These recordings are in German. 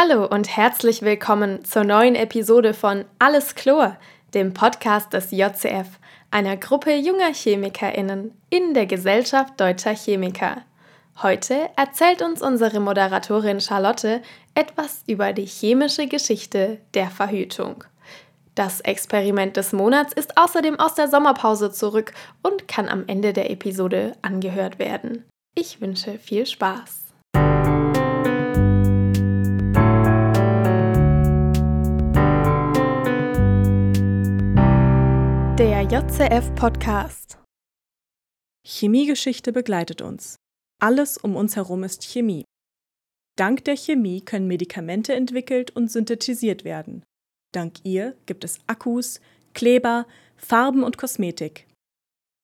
Hallo und herzlich willkommen zur neuen Episode von Alles Chlor, dem Podcast des JCF, einer Gruppe junger ChemikerInnen in der Gesellschaft deutscher Chemiker. Heute erzählt uns unsere Moderatorin Charlotte etwas über die chemische Geschichte der Verhütung. Das Experiment des Monats ist außerdem aus der Sommerpause zurück und kann am Ende der Episode angehört werden. Ich wünsche viel Spaß. JCF Podcast. Chemiegeschichte begleitet uns. Alles um uns herum ist Chemie. Dank der Chemie können Medikamente entwickelt und synthetisiert werden. Dank ihr gibt es Akkus, Kleber, Farben und Kosmetik.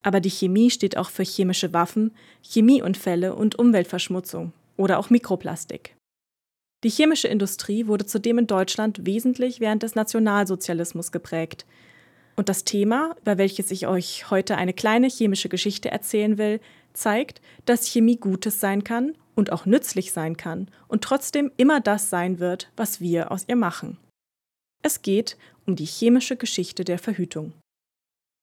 Aber die Chemie steht auch für chemische Waffen, Chemieunfälle und Umweltverschmutzung oder auch Mikroplastik. Die chemische Industrie wurde zudem in Deutschland wesentlich während des Nationalsozialismus geprägt. Und das Thema, über welches ich euch heute eine kleine chemische Geschichte erzählen will, zeigt, dass Chemie Gutes sein kann und auch nützlich sein kann und trotzdem immer das sein wird, was wir aus ihr machen. Es geht um die chemische Geschichte der Verhütung.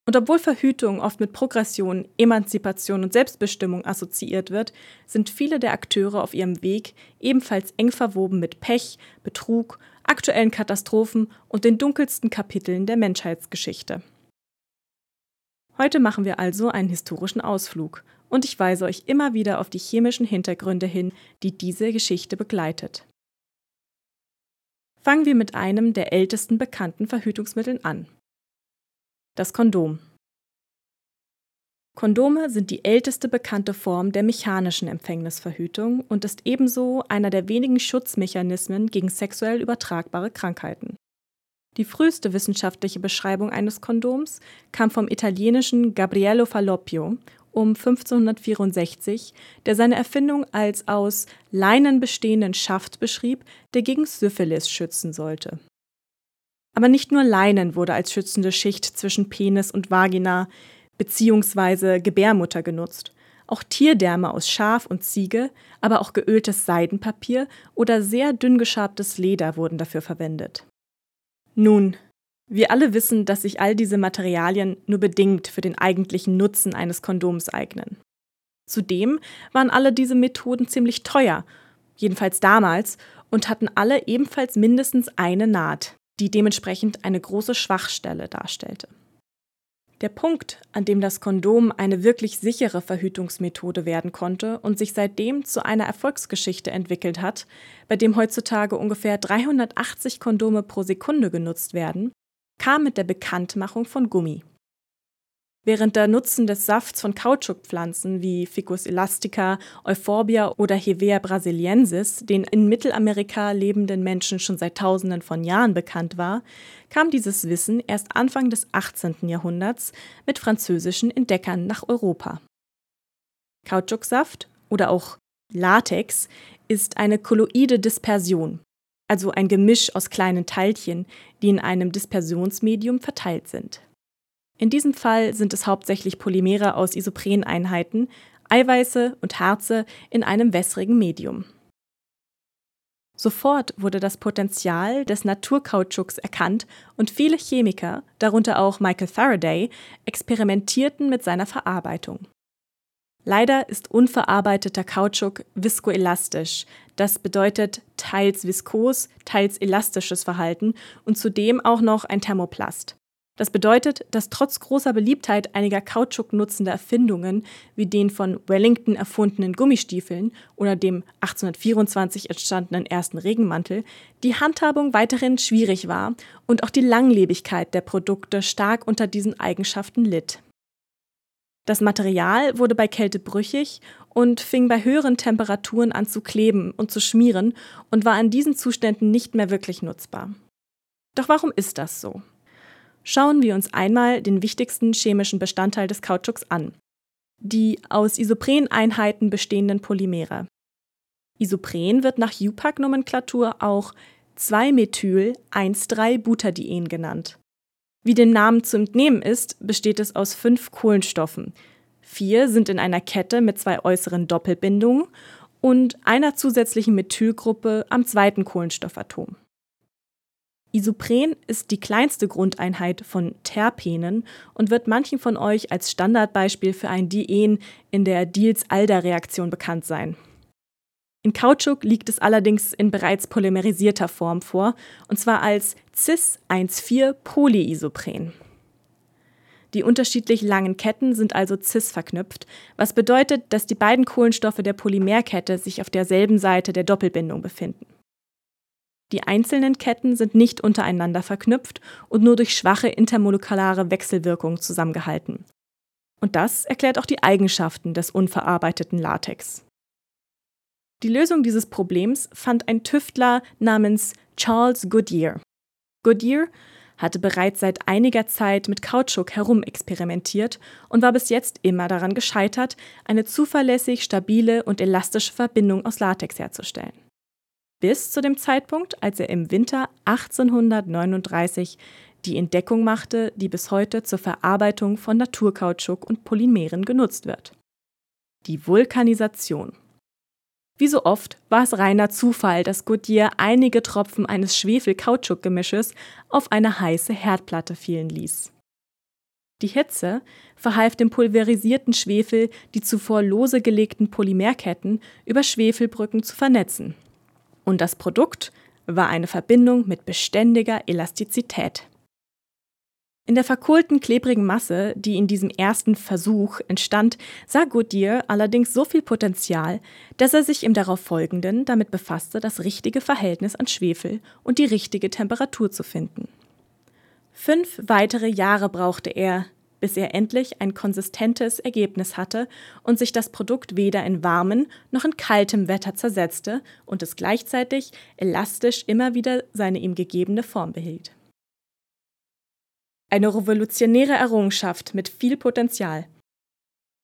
Und obwohl Verhütung oft mit Progression, Emanzipation und Selbstbestimmung assoziiert wird, sind viele der Akteure auf ihrem Weg ebenfalls eng verwoben mit Pech, Betrug, aktuellen Katastrophen und den dunkelsten Kapiteln der Menschheitsgeschichte. Heute machen wir also einen historischen Ausflug und ich weise euch immer wieder auf die chemischen Hintergründe hin, die diese Geschichte begleitet. Fangen wir mit einem der ältesten bekannten Verhütungsmitteln an, das Kondom. Kondome sind die älteste bekannte Form der mechanischen Empfängnisverhütung und ist ebenso einer der wenigen Schutzmechanismen gegen sexuell übertragbare Krankheiten. Die früheste wissenschaftliche Beschreibung eines Kondoms kam vom italienischen Gabriello Falloppio um 1564, der seine Erfindung als aus Leinen bestehenden Schaft beschrieb, der gegen Syphilis schützen sollte. Aber nicht nur Leinen wurde als schützende Schicht zwischen Penis und Vagina bzw. Gebärmutter genutzt. Auch Tierdärme aus Schaf und Ziege, aber auch geöltes Seidenpapier oder sehr dünn geschabtes Leder wurden dafür verwendet. Nun, wir alle wissen, dass sich all diese Materialien nur bedingt für den eigentlichen Nutzen eines Kondoms eignen. Zudem waren alle diese Methoden ziemlich teuer, jedenfalls damals, und hatten alle ebenfalls mindestens eine Naht, die dementsprechend eine große Schwachstelle darstellte. Der Punkt, an dem das Kondom eine wirklich sichere Verhütungsmethode werden konnte und sich seitdem zu einer Erfolgsgeschichte entwickelt hat, bei dem heutzutage ungefähr 380 Kondome pro Sekunde genutzt werden, kam mit der Bekanntmachung von Gummi. Während der Nutzen des Safts von Kautschukpflanzen wie Ficus elastica, Euphorbia oder Hevea brasiliensis, den in Mittelamerika lebenden Menschen schon seit Tausenden von Jahren bekannt war, kam dieses Wissen erst Anfang des 18. Jahrhunderts mit französischen Entdeckern nach Europa. Kautschuksaft oder auch Latex ist eine kolloide Dispersion, also ein Gemisch aus kleinen Teilchen, die in einem Dispersionsmedium verteilt sind. In diesem Fall sind es hauptsächlich Polymere aus Isopreneinheiten, Eiweiße und Harze in einem wässrigen Medium. Sofort wurde das Potenzial des Naturkautschuks erkannt und viele Chemiker, darunter auch Michael Faraday, experimentierten mit seiner Verarbeitung. Leider ist unverarbeiteter Kautschuk viskoelastisch, das bedeutet teils viskos, teils elastisches Verhalten und zudem auch noch ein Thermoplast. Das bedeutet, dass trotz großer Beliebtheit einiger Kautschuk nutzender Erfindungen wie den von Wellington erfundenen Gummistiefeln oder dem 1824 entstandenen ersten Regenmantel die Handhabung weiterhin schwierig war und auch die Langlebigkeit der Produkte stark unter diesen Eigenschaften litt. Das Material wurde bei Kälte brüchig und fing bei höheren Temperaturen an zu kleben und zu schmieren und war in diesen Zuständen nicht mehr wirklich nutzbar. Doch warum ist das so? Schauen wir uns einmal den wichtigsten chemischen Bestandteil des Kautschuks an. Die aus Isopreneinheiten bestehenden Polymere. Isopren wird nach UPAC-Nomenklatur auch 2-Methyl-1,3-Butadien genannt. Wie dem Namen zu entnehmen ist, besteht es aus fünf Kohlenstoffen. Vier sind in einer Kette mit zwei äußeren Doppelbindungen und einer zusätzlichen Methylgruppe am zweiten Kohlenstoffatom. Isopren ist die kleinste Grundeinheit von Terpenen und wird manchen von euch als Standardbeispiel für ein Dien in der Diels-Alder-Reaktion bekannt sein. In Kautschuk liegt es allerdings in bereits polymerisierter Form vor, und zwar als Cis-1,4-Polyisopren. Die unterschiedlich langen Ketten sind also cis verknüpft, was bedeutet, dass die beiden Kohlenstoffe der Polymerkette sich auf derselben Seite der Doppelbindung befinden. Die einzelnen Ketten sind nicht untereinander verknüpft und nur durch schwache intermolekulare Wechselwirkungen zusammengehalten. Und das erklärt auch die Eigenschaften des unverarbeiteten Latex. Die Lösung dieses Problems fand ein Tüftler namens Charles Goodyear. Goodyear hatte bereits seit einiger Zeit mit Kautschuk herumexperimentiert und war bis jetzt immer daran gescheitert, eine zuverlässig stabile und elastische Verbindung aus Latex herzustellen bis zu dem Zeitpunkt, als er im Winter 1839 die Entdeckung machte, die bis heute zur Verarbeitung von Naturkautschuk und Polymeren genutzt wird. Die Vulkanisation. Wie so oft war es reiner Zufall, dass Goodyear einige Tropfen eines Schwefel-Kautschuk-Gemisches auf eine heiße Herdplatte fielen ließ. Die Hitze verhalf dem pulverisierten Schwefel, die zuvor lose gelegten Polymerketten über Schwefelbrücken zu vernetzen und das Produkt war eine Verbindung mit beständiger Elastizität. In der verkohlten, klebrigen Masse, die in diesem ersten Versuch entstand, sah Goodyear allerdings so viel Potenzial, dass er sich im darauffolgenden damit befasste, das richtige Verhältnis an Schwefel und die richtige Temperatur zu finden. Fünf weitere Jahre brauchte er, bis er endlich ein konsistentes Ergebnis hatte und sich das Produkt weder in warmem noch in kaltem Wetter zersetzte und es gleichzeitig elastisch immer wieder seine ihm gegebene Form behielt. Eine revolutionäre Errungenschaft mit viel Potenzial.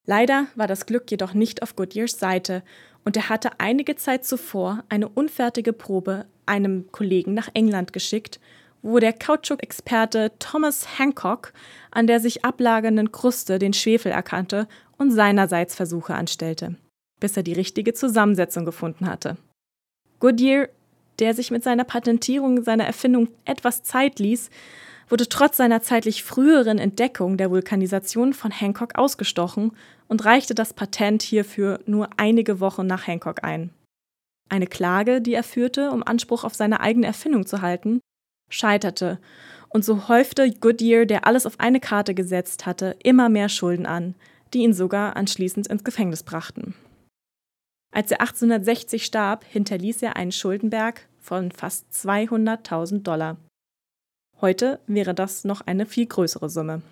Leider war das Glück jedoch nicht auf Goodyears Seite und er hatte einige Zeit zuvor eine unfertige Probe einem Kollegen nach England geschickt wo der Kautschuk-Experte Thomas Hancock an der sich ablagernden Kruste den Schwefel erkannte und seinerseits Versuche anstellte, bis er die richtige Zusammensetzung gefunden hatte. Goodyear, der sich mit seiner Patentierung seiner Erfindung etwas Zeit ließ, wurde trotz seiner zeitlich früheren Entdeckung der Vulkanisation von Hancock ausgestochen und reichte das Patent hierfür nur einige Wochen nach Hancock ein. Eine Klage, die er führte, um Anspruch auf seine eigene Erfindung zu halten, scheiterte, und so häufte Goodyear, der alles auf eine Karte gesetzt hatte, immer mehr Schulden an, die ihn sogar anschließend ins Gefängnis brachten. Als er 1860 starb, hinterließ er einen Schuldenberg von fast 200.000 Dollar. Heute wäre das noch eine viel größere Summe.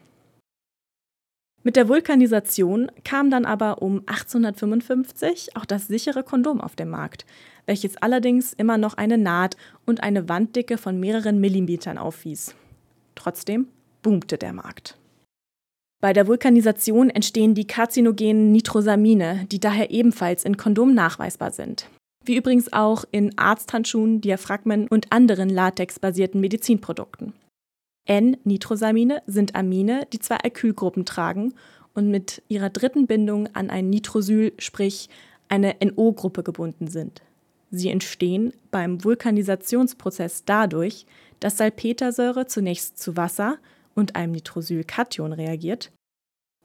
Mit der Vulkanisation kam dann aber um 1855 auch das sichere Kondom auf den Markt, welches allerdings immer noch eine Naht und eine Wanddicke von mehreren Millimetern aufwies. Trotzdem boomte der Markt. Bei der Vulkanisation entstehen die karzinogenen Nitrosamine, die daher ebenfalls in Kondomen nachweisbar sind. Wie übrigens auch in Arzthandschuhen, Diaphragmen und anderen latexbasierten Medizinprodukten. N-Nitrosamine sind Amine, die zwei Alkylgruppen tragen und mit ihrer dritten Bindung an ein Nitrosyl, sprich eine NO-Gruppe gebunden sind. Sie entstehen beim Vulkanisationsprozess dadurch, dass Salpetersäure zunächst zu Wasser und einem Nitrosylkation reagiert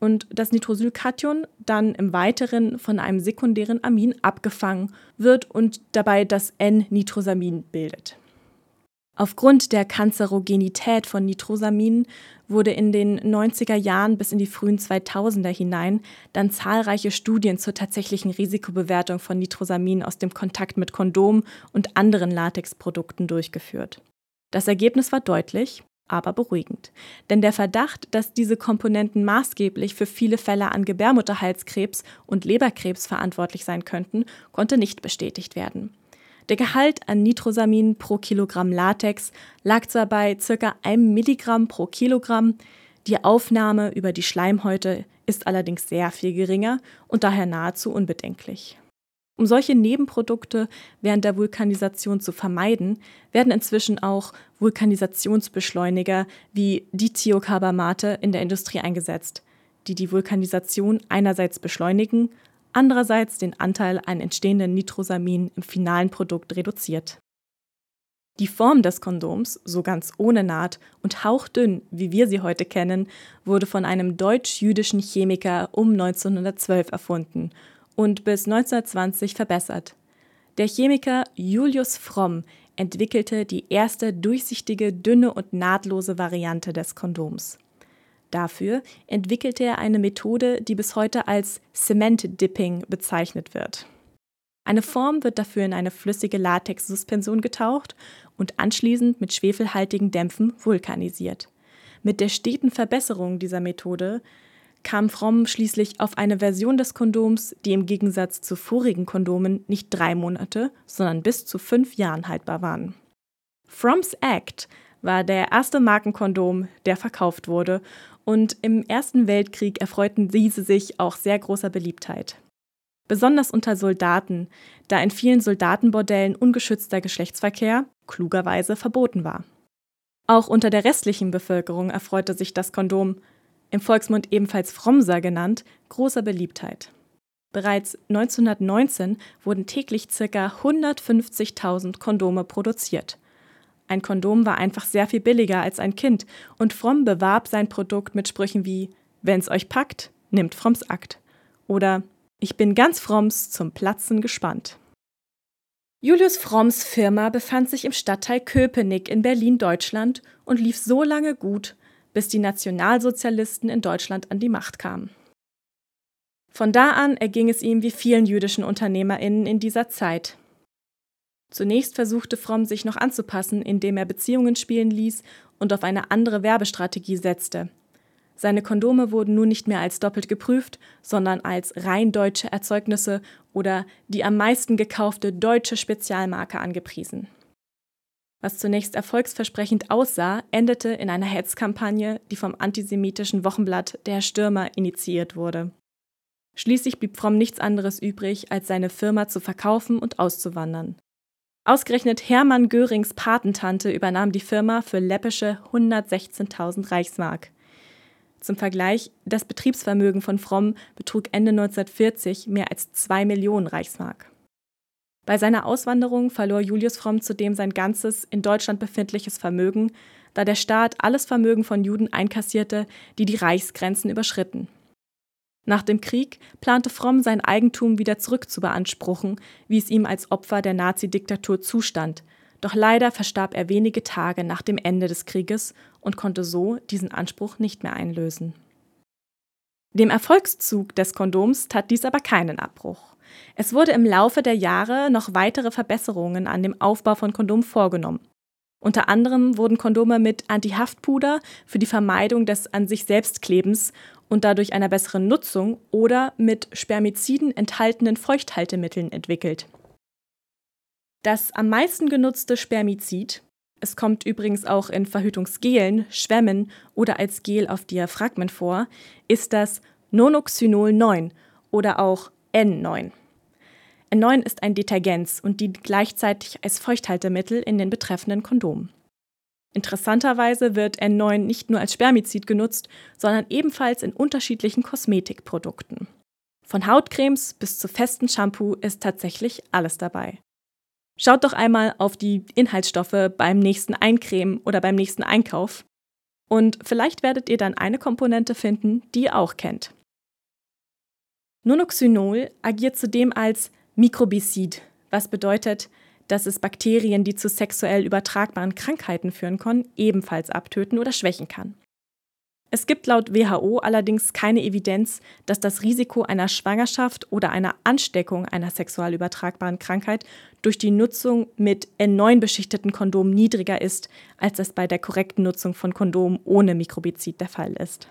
und das Nitrosylkation dann im Weiteren von einem sekundären Amin abgefangen wird und dabei das N-Nitrosamin bildet. Aufgrund der Kanzerogenität von Nitrosaminen wurde in den 90er Jahren bis in die frühen 2000er hinein dann zahlreiche Studien zur tatsächlichen Risikobewertung von Nitrosamin aus dem Kontakt mit Kondom und anderen Latexprodukten durchgeführt. Das Ergebnis war deutlich, aber beruhigend. Denn der Verdacht, dass diese Komponenten maßgeblich für viele Fälle an Gebärmutterhalskrebs und Leberkrebs verantwortlich sein könnten, konnte nicht bestätigt werden. Der Gehalt an Nitrosamin pro Kilogramm Latex lag zwar bei ca. 1 Milligramm pro Kilogramm, die Aufnahme über die Schleimhäute ist allerdings sehr viel geringer und daher nahezu unbedenklich. Um solche Nebenprodukte während der Vulkanisation zu vermeiden, werden inzwischen auch Vulkanisationsbeschleuniger wie Dithiocarbamate in der Industrie eingesetzt, die die Vulkanisation einerseits beschleunigen andererseits den Anteil an entstehenden Nitrosamin im finalen Produkt reduziert. Die Form des Kondoms, so ganz ohne Naht und hauchdünn, wie wir sie heute kennen, wurde von einem deutsch-jüdischen Chemiker um 1912 erfunden und bis 1920 verbessert. Der Chemiker Julius Fromm entwickelte die erste durchsichtige, dünne und nahtlose Variante des Kondoms. Dafür entwickelte er eine Methode, die bis heute als Cement Dipping bezeichnet wird. Eine Form wird dafür in eine flüssige Latex-Suspension getaucht und anschließend mit schwefelhaltigen Dämpfen vulkanisiert. Mit der steten Verbesserung dieser Methode kam Fromm schließlich auf eine Version des Kondoms, die im Gegensatz zu vorigen Kondomen nicht drei Monate, sondern bis zu fünf Jahren haltbar waren. Fromms Act war der erste Markenkondom, der verkauft wurde, und im Ersten Weltkrieg erfreuten diese sich auch sehr großer Beliebtheit. Besonders unter Soldaten, da in vielen Soldatenbordellen ungeschützter Geschlechtsverkehr klugerweise verboten war. Auch unter der restlichen Bevölkerung erfreute sich das Kondom, im Volksmund ebenfalls Fromser genannt, großer Beliebtheit. Bereits 1919 wurden täglich ca. 150.000 Kondome produziert. Ein Kondom war einfach sehr viel billiger als ein Kind und Fromm bewarb sein Produkt mit Sprüchen wie Wenn's euch packt, nimmt Fromms Akt oder Ich bin ganz Fromms zum Platzen gespannt. Julius Fromms Firma befand sich im Stadtteil Köpenick in Berlin-Deutschland und lief so lange gut, bis die Nationalsozialisten in Deutschland an die Macht kamen. Von da an erging es ihm wie vielen jüdischen UnternehmerInnen in dieser Zeit. Zunächst versuchte Fromm sich noch anzupassen, indem er Beziehungen spielen ließ und auf eine andere Werbestrategie setzte. Seine Kondome wurden nun nicht mehr als doppelt geprüft, sondern als rein deutsche Erzeugnisse oder die am meisten gekaufte deutsche Spezialmarke angepriesen. Was zunächst erfolgsversprechend aussah, endete in einer Hetzkampagne, die vom antisemitischen Wochenblatt Der Stürmer initiiert wurde. Schließlich blieb Fromm nichts anderes übrig, als seine Firma zu verkaufen und auszuwandern. Ausgerechnet Hermann Görings Patentante übernahm die Firma für läppische 116.000 Reichsmark. Zum Vergleich, das Betriebsvermögen von Fromm betrug Ende 1940 mehr als 2 Millionen Reichsmark. Bei seiner Auswanderung verlor Julius Fromm zudem sein ganzes in Deutschland befindliches Vermögen, da der Staat alles Vermögen von Juden einkassierte, die die Reichsgrenzen überschritten. Nach dem Krieg plante Fromm sein Eigentum wieder zurückzubeanspruchen, wie es ihm als Opfer der Nazidiktatur zustand, doch leider verstarb er wenige Tage nach dem Ende des Krieges und konnte so diesen Anspruch nicht mehr einlösen. Dem Erfolgszug des Kondoms tat dies aber keinen Abbruch. Es wurde im Laufe der Jahre noch weitere Verbesserungen an dem Aufbau von Kondomen vorgenommen. Unter anderem wurden Kondome mit Antihaftpuder für die Vermeidung des an sich selbst Klebens und dadurch einer besseren Nutzung oder mit Spermiziden enthaltenen Feuchthaltemitteln entwickelt. Das am meisten genutzte Spermizid, es kommt übrigens auch in Verhütungsgelen, Schwämmen oder als Gel auf Diaphragmen vor, ist das Nonoxynol 9 oder auch N9. N9 ist ein Detergenz und dient gleichzeitig als Feuchthaltemittel in den betreffenden Kondomen. Interessanterweise wird N9 nicht nur als Spermizid genutzt, sondern ebenfalls in unterschiedlichen Kosmetikprodukten. Von Hautcremes bis zu festen Shampoo ist tatsächlich alles dabei. Schaut doch einmal auf die Inhaltsstoffe beim nächsten Eincremen oder beim nächsten Einkauf und vielleicht werdet ihr dann eine Komponente finden, die ihr auch kennt. Nonoxynol agiert zudem als Mikrobizid, was bedeutet, dass es Bakterien, die zu sexuell übertragbaren Krankheiten führen können, ebenfalls abtöten oder schwächen kann. Es gibt laut WHO allerdings keine Evidenz, dass das Risiko einer Schwangerschaft oder einer Ansteckung einer sexuell übertragbaren Krankheit durch die Nutzung mit N9 beschichteten Kondomen niedriger ist, als es bei der korrekten Nutzung von Kondomen ohne Mikrobizid der Fall ist.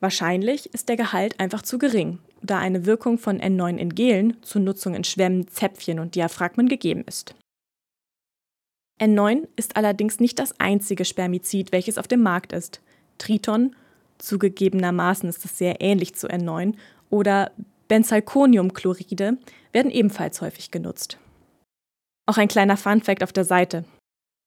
Wahrscheinlich ist der Gehalt einfach zu gering, da eine Wirkung von N9 in Gelen zur Nutzung in Schwämmen, Zäpfchen und Diaphragmen gegeben ist. N9 ist allerdings nicht das einzige Spermizid, welches auf dem Markt ist. Triton, zugegebenermaßen ist es sehr ähnlich zu N9, oder Benzalkoniumchloride werden ebenfalls häufig genutzt. Auch ein kleiner Funfact auf der Seite.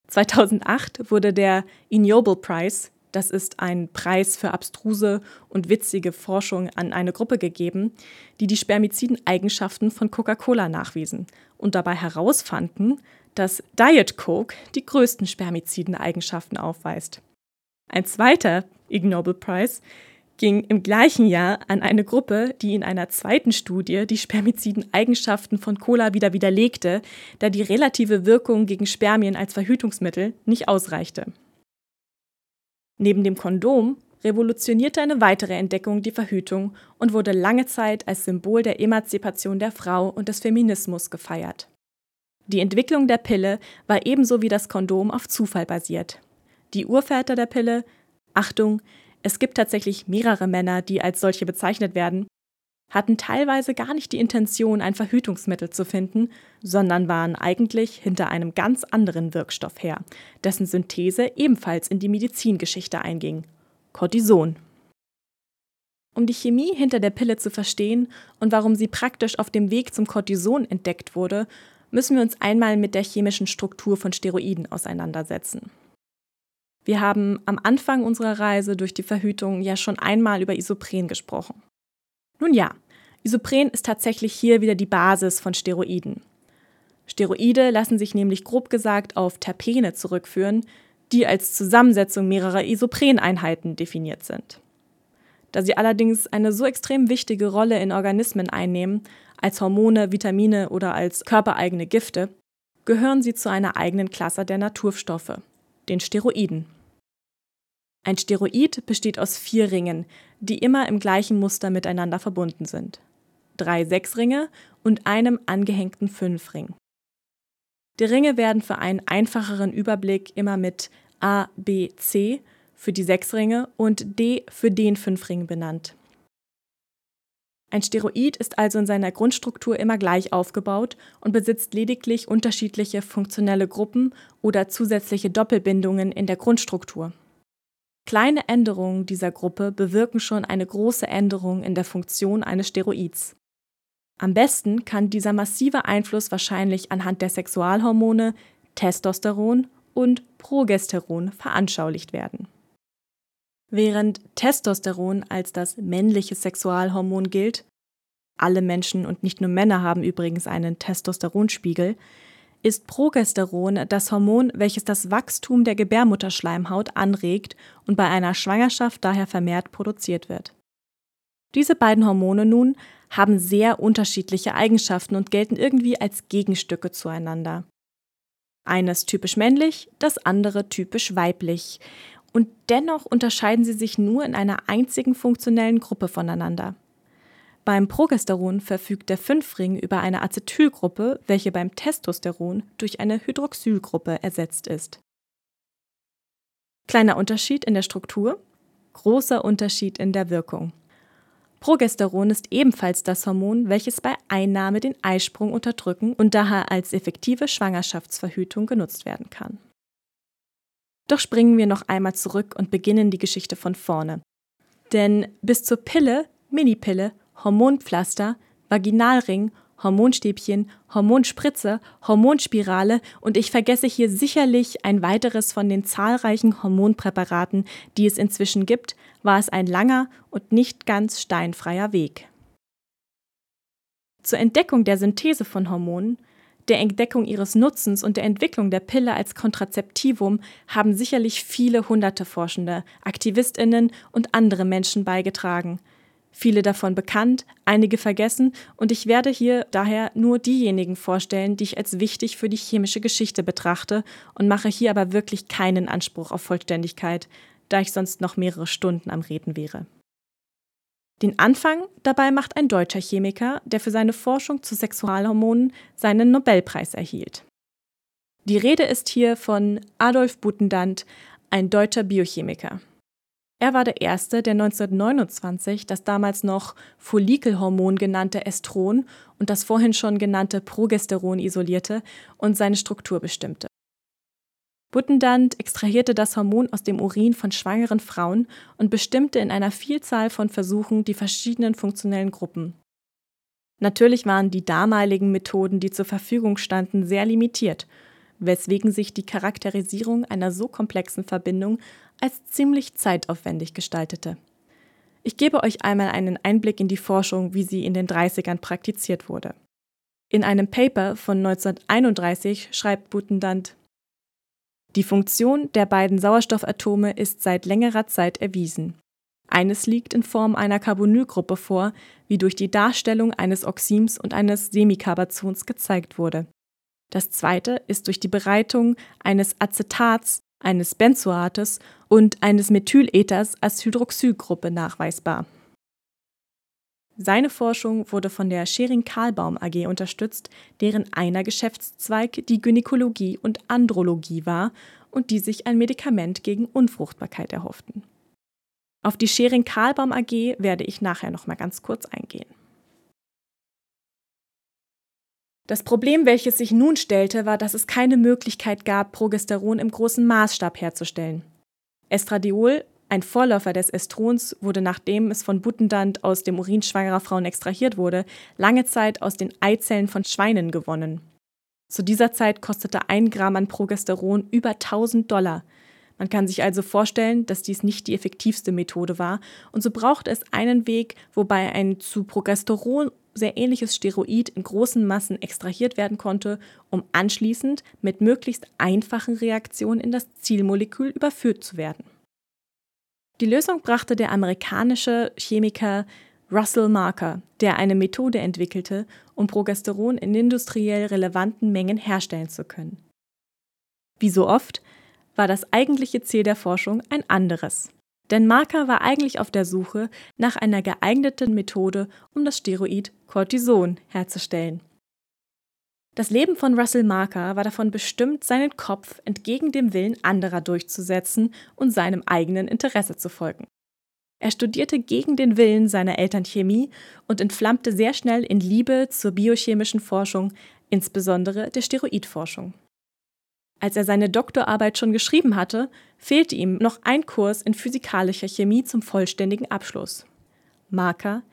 2008 wurde der Ignoble Prize, das ist ein Preis für abstruse und witzige Forschung an eine Gruppe gegeben, die die spermiziden Eigenschaften von Coca-Cola nachwiesen und dabei herausfanden, dass Diet Coke die größten spermiziden Eigenschaften aufweist. Ein zweiter Ig Nobel Prize ging im gleichen Jahr an eine Gruppe, die in einer zweiten Studie die spermiziden Eigenschaften von Cola wieder widerlegte, da die relative Wirkung gegen Spermien als Verhütungsmittel nicht ausreichte. Neben dem Kondom revolutionierte eine weitere Entdeckung die Verhütung und wurde lange Zeit als Symbol der Emanzipation der Frau und des Feminismus gefeiert. Die Entwicklung der Pille war ebenso wie das Kondom auf Zufall basiert. Die Urväter der Pille, Achtung, es gibt tatsächlich mehrere Männer, die als solche bezeichnet werden, hatten teilweise gar nicht die Intention, ein Verhütungsmittel zu finden, sondern waren eigentlich hinter einem ganz anderen Wirkstoff her, dessen Synthese ebenfalls in die Medizingeschichte einging Cortison. Um die Chemie hinter der Pille zu verstehen und warum sie praktisch auf dem Weg zum Cortison entdeckt wurde, müssen wir uns einmal mit der chemischen Struktur von Steroiden auseinandersetzen. Wir haben am Anfang unserer Reise durch die Verhütung ja schon einmal über Isopren gesprochen. Nun ja, Isopren ist tatsächlich hier wieder die Basis von Steroiden. Steroide lassen sich nämlich grob gesagt auf Terpene zurückführen, die als Zusammensetzung mehrerer Isopreneinheiten definiert sind. Da sie allerdings eine so extrem wichtige Rolle in Organismen einnehmen, als Hormone, Vitamine oder als körpereigene Gifte, gehören sie zu einer eigenen Klasse der Naturstoffe, den Steroiden. Ein Steroid besteht aus vier Ringen, die immer im gleichen Muster miteinander verbunden sind. Drei Sechsringe und einem angehängten Fünfring. Die Ringe werden für einen einfacheren Überblick immer mit A, B, C für die Sechsringe und D für den Fünfring benannt. Ein Steroid ist also in seiner Grundstruktur immer gleich aufgebaut und besitzt lediglich unterschiedliche funktionelle Gruppen oder zusätzliche Doppelbindungen in der Grundstruktur. Kleine Änderungen dieser Gruppe bewirken schon eine große Änderung in der Funktion eines Steroids. Am besten kann dieser massive Einfluss wahrscheinlich anhand der Sexualhormone Testosteron und Progesteron veranschaulicht werden. Während Testosteron als das männliche Sexualhormon gilt, alle Menschen und nicht nur Männer haben übrigens einen Testosteronspiegel, ist Progesteron das Hormon, welches das Wachstum der Gebärmutterschleimhaut anregt und bei einer Schwangerschaft daher vermehrt produziert wird. Diese beiden Hormone nun haben sehr unterschiedliche Eigenschaften und gelten irgendwie als Gegenstücke zueinander. Eines typisch männlich, das andere typisch weiblich. Und dennoch unterscheiden sie sich nur in einer einzigen funktionellen Gruppe voneinander. Beim Progesteron verfügt der Fünfring über eine Acetylgruppe, welche beim Testosteron durch eine Hydroxylgruppe ersetzt ist. Kleiner Unterschied in der Struktur, großer Unterschied in der Wirkung. Progesteron ist ebenfalls das Hormon, welches bei Einnahme den Eisprung unterdrücken und daher als effektive Schwangerschaftsverhütung genutzt werden kann. Doch springen wir noch einmal zurück und beginnen die Geschichte von vorne. Denn bis zur Pille, Minipille Hormonpflaster, Vaginalring, Hormonstäbchen, Hormonspritze, Hormonspirale und ich vergesse hier sicherlich ein weiteres von den zahlreichen Hormonpräparaten, die es inzwischen gibt, war es ein langer und nicht ganz steinfreier Weg. Zur Entdeckung der Synthese von Hormonen, der Entdeckung ihres Nutzens und der Entwicklung der Pille als Kontrazeptivum haben sicherlich viele hunderte Forschende, Aktivistinnen und andere Menschen beigetragen – viele davon bekannt, einige vergessen und ich werde hier daher nur diejenigen vorstellen, die ich als wichtig für die chemische Geschichte betrachte und mache hier aber wirklich keinen Anspruch auf Vollständigkeit, da ich sonst noch mehrere Stunden am Reden wäre. Den Anfang dabei macht ein deutscher Chemiker, der für seine Forschung zu Sexualhormonen seinen Nobelpreis erhielt. Die Rede ist hier von Adolf Buttendant, ein deutscher Biochemiker. Er war der Erste, der 1929 das damals noch Follikelhormon genannte Estron und das vorhin schon genannte Progesteron isolierte und seine Struktur bestimmte. Buttendant extrahierte das Hormon aus dem Urin von schwangeren Frauen und bestimmte in einer Vielzahl von Versuchen die verschiedenen funktionellen Gruppen. Natürlich waren die damaligen Methoden, die zur Verfügung standen, sehr limitiert weswegen sich die Charakterisierung einer so komplexen Verbindung als ziemlich zeitaufwendig gestaltete. Ich gebe euch einmal einen Einblick in die Forschung, wie sie in den 30ern praktiziert wurde. In einem Paper von 1931 schreibt Butendant, die Funktion der beiden Sauerstoffatome ist seit längerer Zeit erwiesen. Eines liegt in Form einer Carbonylgruppe vor, wie durch die Darstellung eines Oxims und eines Semikarbazons gezeigt wurde. Das zweite ist durch die Bereitung eines Acetats, eines Benzoates und eines Methylethers als Hydroxylgruppe nachweisbar. Seine Forschung wurde von der Schering-Karlbaum AG unterstützt, deren einer Geschäftszweig die Gynäkologie und Andrologie war und die sich ein Medikament gegen Unfruchtbarkeit erhofften. Auf die Schering-Karlbaum AG werde ich nachher noch mal ganz kurz eingehen. Das Problem, welches sich nun stellte, war, dass es keine Möglichkeit gab, Progesteron im großen Maßstab herzustellen. Estradiol, ein Vorläufer des Estrons, wurde nachdem es von Buttendant aus dem Urin schwangerer Frauen extrahiert wurde, lange Zeit aus den Eizellen von Schweinen gewonnen. Zu dieser Zeit kostete ein Gramm an Progesteron über 1000 Dollar. Man kann sich also vorstellen, dass dies nicht die effektivste Methode war, und so braucht es einen Weg, wobei ein zu Progesteron sehr ähnliches Steroid in großen Massen extrahiert werden konnte, um anschließend mit möglichst einfachen Reaktionen in das Zielmolekül überführt zu werden. Die Lösung brachte der amerikanische Chemiker Russell Marker, der eine Methode entwickelte, um Progesteron in industriell relevanten Mengen herstellen zu können. Wie so oft war das eigentliche Ziel der Forschung ein anderes. Denn Marker war eigentlich auf der Suche nach einer geeigneten Methode, um das Steroid Cortison herzustellen. Das Leben von Russell Marker war davon bestimmt, seinen Kopf entgegen dem Willen anderer durchzusetzen und seinem eigenen Interesse zu folgen. Er studierte gegen den Willen seiner Eltern Chemie und entflammte sehr schnell in Liebe zur biochemischen Forschung, insbesondere der Steroidforschung. Als er seine Doktorarbeit schon geschrieben hatte, fehlte ihm noch ein Kurs in physikalischer Chemie zum vollständigen Abschluss. Marker,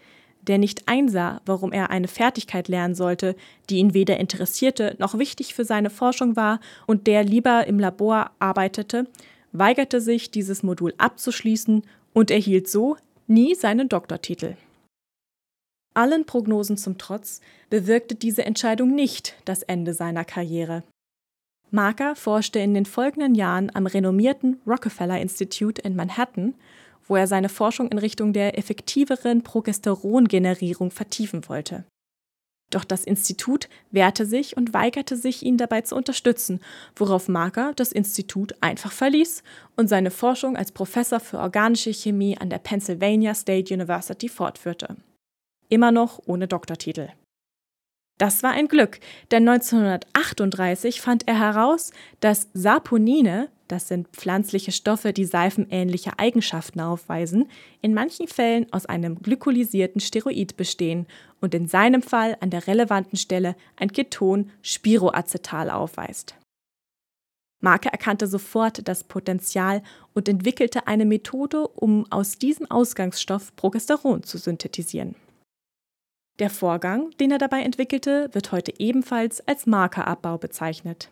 der nicht einsah, warum er eine Fertigkeit lernen sollte, die ihn weder interessierte noch wichtig für seine Forschung war und der lieber im Labor arbeitete, weigerte sich, dieses Modul abzuschließen und erhielt so nie seinen Doktortitel. Allen Prognosen zum Trotz bewirkte diese Entscheidung nicht das Ende seiner Karriere. Marker forschte in den folgenden Jahren am renommierten Rockefeller Institute in Manhattan, wo er seine Forschung in Richtung der effektiveren Progesterongenerierung vertiefen wollte. Doch das Institut wehrte sich und weigerte sich, ihn dabei zu unterstützen, worauf Marker das Institut einfach verließ und seine Forschung als Professor für organische Chemie an der Pennsylvania State University fortführte. Immer noch ohne Doktortitel. Das war ein Glück, denn 1938 fand er heraus, dass Saponine, das sind pflanzliche Stoffe, die seifenähnliche Eigenschaften aufweisen, in manchen Fällen aus einem glykolisierten Steroid bestehen und in seinem Fall an der relevanten Stelle ein Keton Spiroacetal aufweist. Marke erkannte sofort das Potenzial und entwickelte eine Methode, um aus diesem Ausgangsstoff Progesteron zu synthetisieren. Der Vorgang, den er dabei entwickelte, wird heute ebenfalls als Markerabbau bezeichnet.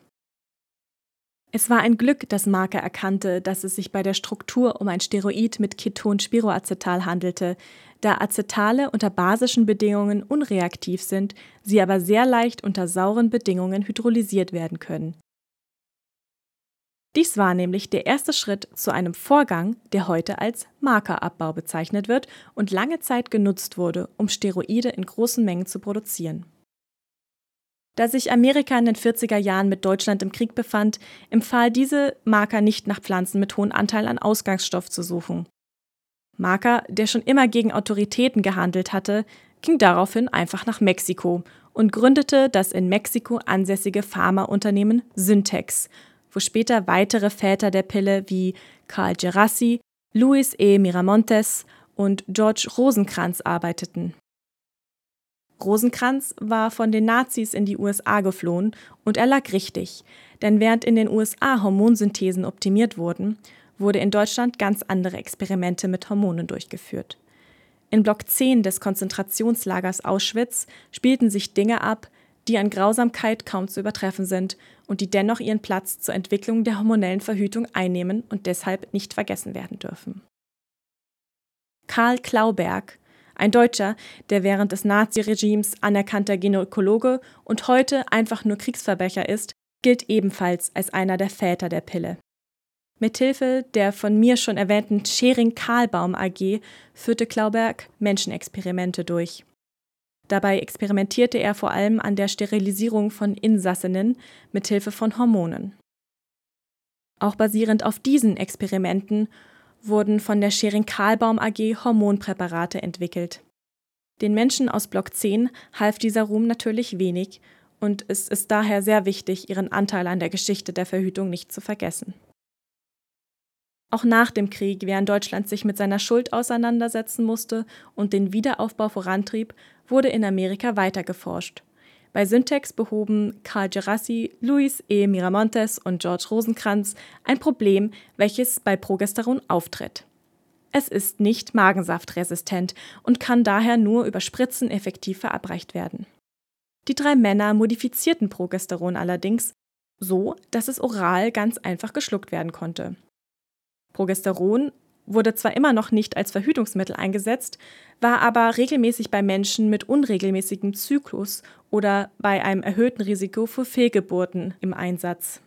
Es war ein Glück, dass Marker erkannte, dass es sich bei der Struktur um ein Steroid mit Keton-Spiroacetal handelte, da Acetale unter basischen Bedingungen unreaktiv sind, sie aber sehr leicht unter sauren Bedingungen hydrolysiert werden können. Dies war nämlich der erste Schritt zu einem Vorgang, der heute als Markerabbau bezeichnet wird und lange Zeit genutzt wurde, um Steroide in großen Mengen zu produzieren. Da sich Amerika in den 40er Jahren mit Deutschland im Krieg befand, empfahl diese Marker nicht nach Pflanzen mit hohem Anteil an Ausgangsstoff zu suchen. Marker, der schon immer gegen Autoritäten gehandelt hatte, ging daraufhin einfach nach Mexiko und gründete das in Mexiko ansässige Pharmaunternehmen Syntex wo später weitere Väter der Pille wie Carl Gerassi, Luis E. Miramontes und George Rosenkranz arbeiteten. Rosenkranz war von den Nazis in die USA geflohen und er lag richtig, denn während in den USA Hormonsynthesen optimiert wurden, wurde in Deutschland ganz andere Experimente mit Hormonen durchgeführt. In Block 10 des Konzentrationslagers Auschwitz spielten sich Dinge ab, die an Grausamkeit kaum zu übertreffen sind und die dennoch ihren Platz zur Entwicklung der hormonellen Verhütung einnehmen und deshalb nicht vergessen werden dürfen. Karl Klauberg, ein Deutscher, der während des Naziregimes anerkannter Gynäkologe und heute einfach nur Kriegsverbrecher ist, gilt ebenfalls als einer der Väter der Pille. Mithilfe der von mir schon erwähnten Schering-Kahlbaum AG führte Klauberg Menschenexperimente durch. Dabei experimentierte er vor allem an der Sterilisierung von Insassinnen mithilfe von Hormonen. Auch basierend auf diesen Experimenten wurden von der Schering-Kahlbaum AG Hormonpräparate entwickelt. Den Menschen aus Block 10 half dieser Ruhm natürlich wenig und es ist daher sehr wichtig, ihren Anteil an der Geschichte der Verhütung nicht zu vergessen. Auch nach dem Krieg, während Deutschland sich mit seiner Schuld auseinandersetzen musste und den Wiederaufbau vorantrieb, wurde in Amerika weiter geforscht. Bei Syntax behoben Carl Gerassi, Luis E. Miramontes und George Rosenkranz ein Problem, welches bei Progesteron auftritt. Es ist nicht magensaftresistent und kann daher nur über Spritzen effektiv verabreicht werden. Die drei Männer modifizierten Progesteron allerdings so, dass es oral ganz einfach geschluckt werden konnte. Progesteron wurde zwar immer noch nicht als Verhütungsmittel eingesetzt, war aber regelmäßig bei Menschen mit unregelmäßigem Zyklus oder bei einem erhöhten Risiko für Fehlgeburten im Einsatz.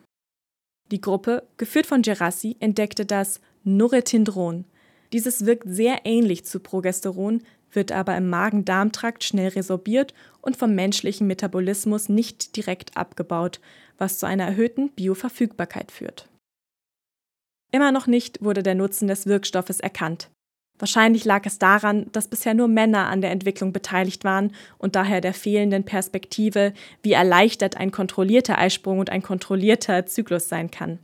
Die Gruppe, geführt von Gerassi, entdeckte das Norethindron. Dieses wirkt sehr ähnlich zu Progesteron, wird aber im Magen-Darm-Trakt schnell resorbiert und vom menschlichen Metabolismus nicht direkt abgebaut, was zu einer erhöhten Bioverfügbarkeit führt. Immer noch nicht wurde der Nutzen des Wirkstoffes erkannt. Wahrscheinlich lag es daran, dass bisher nur Männer an der Entwicklung beteiligt waren und daher der fehlenden Perspektive, wie erleichtert ein kontrollierter Eisprung und ein kontrollierter Zyklus sein kann.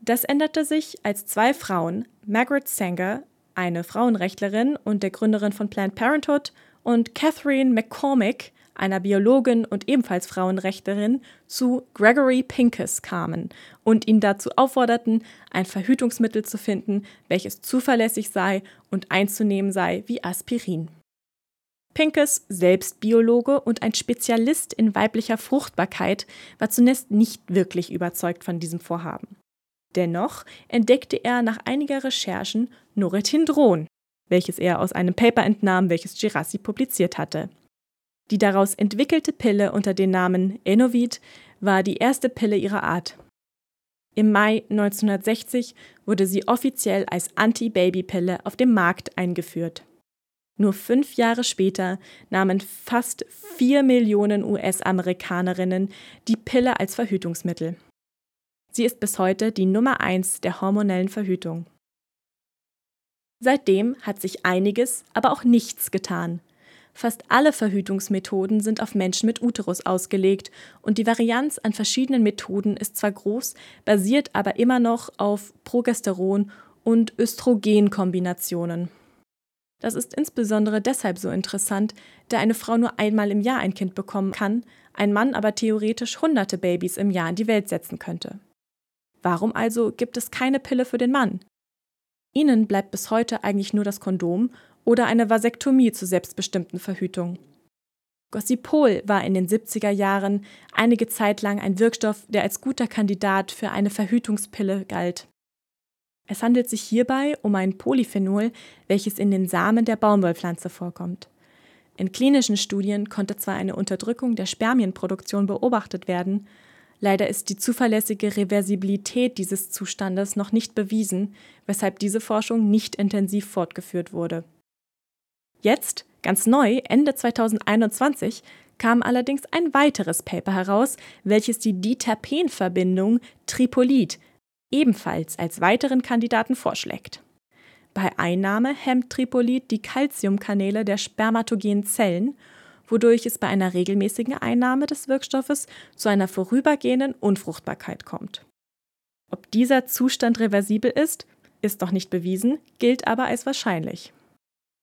Das änderte sich, als zwei Frauen, Margaret Sanger, eine Frauenrechtlerin und der Gründerin von Planned Parenthood, und Catherine McCormick, einer Biologin und ebenfalls Frauenrechterin, zu Gregory Pincus kamen und ihn dazu aufforderten, ein Verhütungsmittel zu finden, welches zuverlässig sei und einzunehmen sei wie Aspirin. Pincus, selbst Biologe und ein Spezialist in weiblicher Fruchtbarkeit, war zunächst nicht wirklich überzeugt von diesem Vorhaben. Dennoch entdeckte er nach einiger Recherchen Norethindron, welches er aus einem Paper entnahm, welches Girassi publiziert hatte. Die daraus entwickelte Pille unter dem Namen Enovid war die erste Pille ihrer Art. Im Mai 1960 wurde sie offiziell als Anti-Baby-Pille auf dem Markt eingeführt. Nur fünf Jahre später nahmen fast vier Millionen US-Amerikanerinnen die Pille als Verhütungsmittel. Sie ist bis heute die Nummer eins der hormonellen Verhütung. Seitdem hat sich einiges, aber auch nichts getan. Fast alle Verhütungsmethoden sind auf Menschen mit Uterus ausgelegt und die Varianz an verschiedenen Methoden ist zwar groß, basiert aber immer noch auf Progesteron und Östrogenkombinationen. Das ist insbesondere deshalb so interessant, da eine Frau nur einmal im Jahr ein Kind bekommen kann, ein Mann aber theoretisch hunderte Babys im Jahr in die Welt setzen könnte. Warum also gibt es keine Pille für den Mann? Ihnen bleibt bis heute eigentlich nur das Kondom oder eine Vasektomie zur selbstbestimmten Verhütung. Gossipol war in den 70er Jahren einige Zeit lang ein Wirkstoff, der als guter Kandidat für eine Verhütungspille galt. Es handelt sich hierbei um ein Polyphenol, welches in den Samen der Baumwollpflanze vorkommt. In klinischen Studien konnte zwar eine Unterdrückung der Spermienproduktion beobachtet werden, leider ist die zuverlässige Reversibilität dieses Zustandes noch nicht bewiesen, weshalb diese Forschung nicht intensiv fortgeführt wurde. Jetzt, ganz neu, Ende 2021, kam allerdings ein weiteres Paper heraus, welches die Diterpenverbindung Tripolit ebenfalls als weiteren Kandidaten vorschlägt. Bei Einnahme hemmt Tripolit die Calciumkanäle der spermatogenen Zellen, wodurch es bei einer regelmäßigen Einnahme des Wirkstoffes zu einer vorübergehenden Unfruchtbarkeit kommt. Ob dieser Zustand reversibel ist, ist noch nicht bewiesen, gilt aber als wahrscheinlich.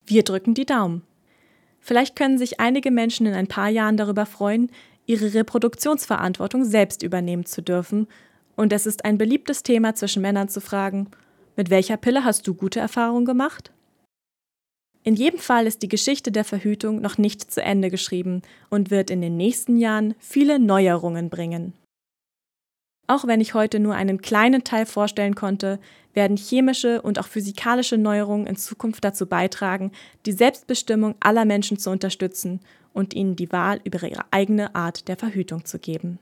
Wir drücken die Daumen. Vielleicht können sich einige Menschen in ein paar Jahren darüber freuen, ihre Reproduktionsverantwortung selbst übernehmen zu dürfen. Und es ist ein beliebtes Thema zwischen Männern zu fragen, mit welcher Pille hast du gute Erfahrungen gemacht? In jedem Fall ist die Geschichte der Verhütung noch nicht zu Ende geschrieben und wird in den nächsten Jahren viele Neuerungen bringen. Auch wenn ich heute nur einen kleinen Teil vorstellen konnte, werden chemische und auch physikalische Neuerungen in Zukunft dazu beitragen, die Selbstbestimmung aller Menschen zu unterstützen und ihnen die Wahl über ihre eigene Art der Verhütung zu geben.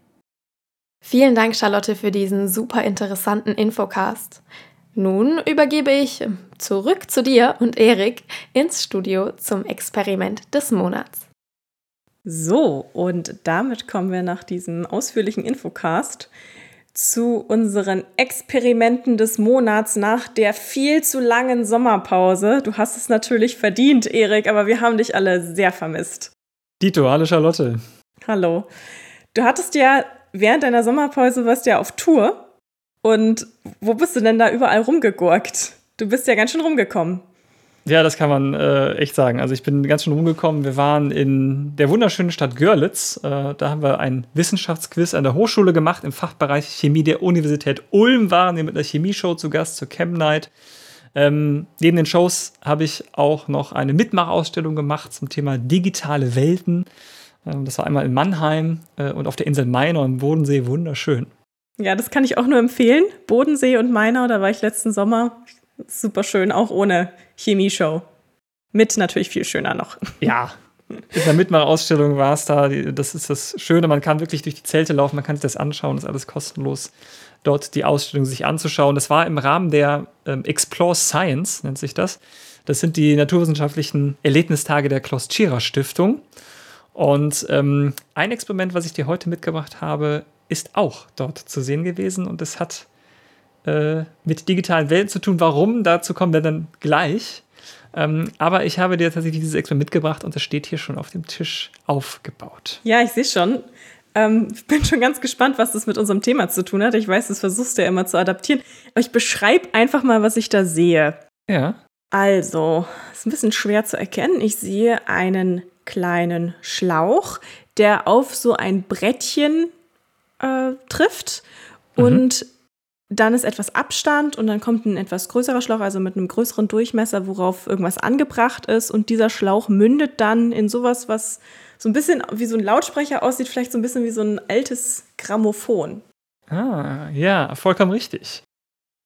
Vielen Dank, Charlotte, für diesen super interessanten Infocast. Nun übergebe ich zurück zu dir und Erik ins Studio zum Experiment des Monats. So, und damit kommen wir nach diesem ausführlichen Infocast zu unseren Experimenten des Monats nach der viel zu langen Sommerpause. Du hast es natürlich verdient, Erik, aber wir haben dich alle sehr vermisst. Dito, hallo Charlotte. Hallo. Du hattest ja während deiner Sommerpause warst ja auf Tour. Und wo bist du denn da überall rumgegurkt? Du bist ja ganz schön rumgekommen. Ja, das kann man äh, echt sagen. Also ich bin ganz schön rumgekommen. Wir waren in der wunderschönen Stadt Görlitz. Äh, da haben wir ein Wissenschaftsquiz an der Hochschule gemacht im Fachbereich Chemie der Universität Ulm. Waren wir mit einer Chemieshow zu Gast zur Chem Night. Ähm, neben den Shows habe ich auch noch eine Mitmachausstellung gemacht zum Thema digitale Welten. Ähm, das war einmal in Mannheim äh, und auf der Insel Mainau im Bodensee. Wunderschön. Ja, das kann ich auch nur empfehlen. Bodensee und Mainau, da war ich letzten Sommer. Super schön, auch ohne Chemieshow. Mit natürlich viel schöner noch. Ja, in der Mitmachausstellung war es da. Das ist das Schöne, man kann wirklich durch die Zelte laufen, man kann sich das anschauen, das ist alles kostenlos, dort die Ausstellung sich anzuschauen. Das war im Rahmen der ähm, Explore Science, nennt sich das. Das sind die naturwissenschaftlichen Erlebnistage der Klaus Tschira Stiftung. Und ähm, ein Experiment, was ich dir heute mitgebracht habe, ist auch dort zu sehen gewesen und es hat äh, mit digitalen Welten zu tun. Warum? Dazu kommen wir dann gleich. Ähm, aber ich habe dir tatsächlich dieses Experiment mitgebracht und es steht hier schon auf dem Tisch aufgebaut. Ja, ich sehe schon. Ähm, bin schon ganz gespannt, was das mit unserem Thema zu tun hat. Ich weiß, das versuchst du ja immer zu adaptieren. Aber ich beschreibe einfach mal, was ich da sehe. Ja. Also, ist ein bisschen schwer zu erkennen. Ich sehe einen kleinen Schlauch, der auf so ein Brettchen äh, trifft. Mhm. Und dann ist etwas Abstand und dann kommt ein etwas größerer Schlauch, also mit einem größeren Durchmesser, worauf irgendwas angebracht ist. Und dieser Schlauch mündet dann in sowas, was so ein bisschen wie so ein Lautsprecher aussieht, vielleicht so ein bisschen wie so ein altes Grammophon. Ah, ja, vollkommen richtig.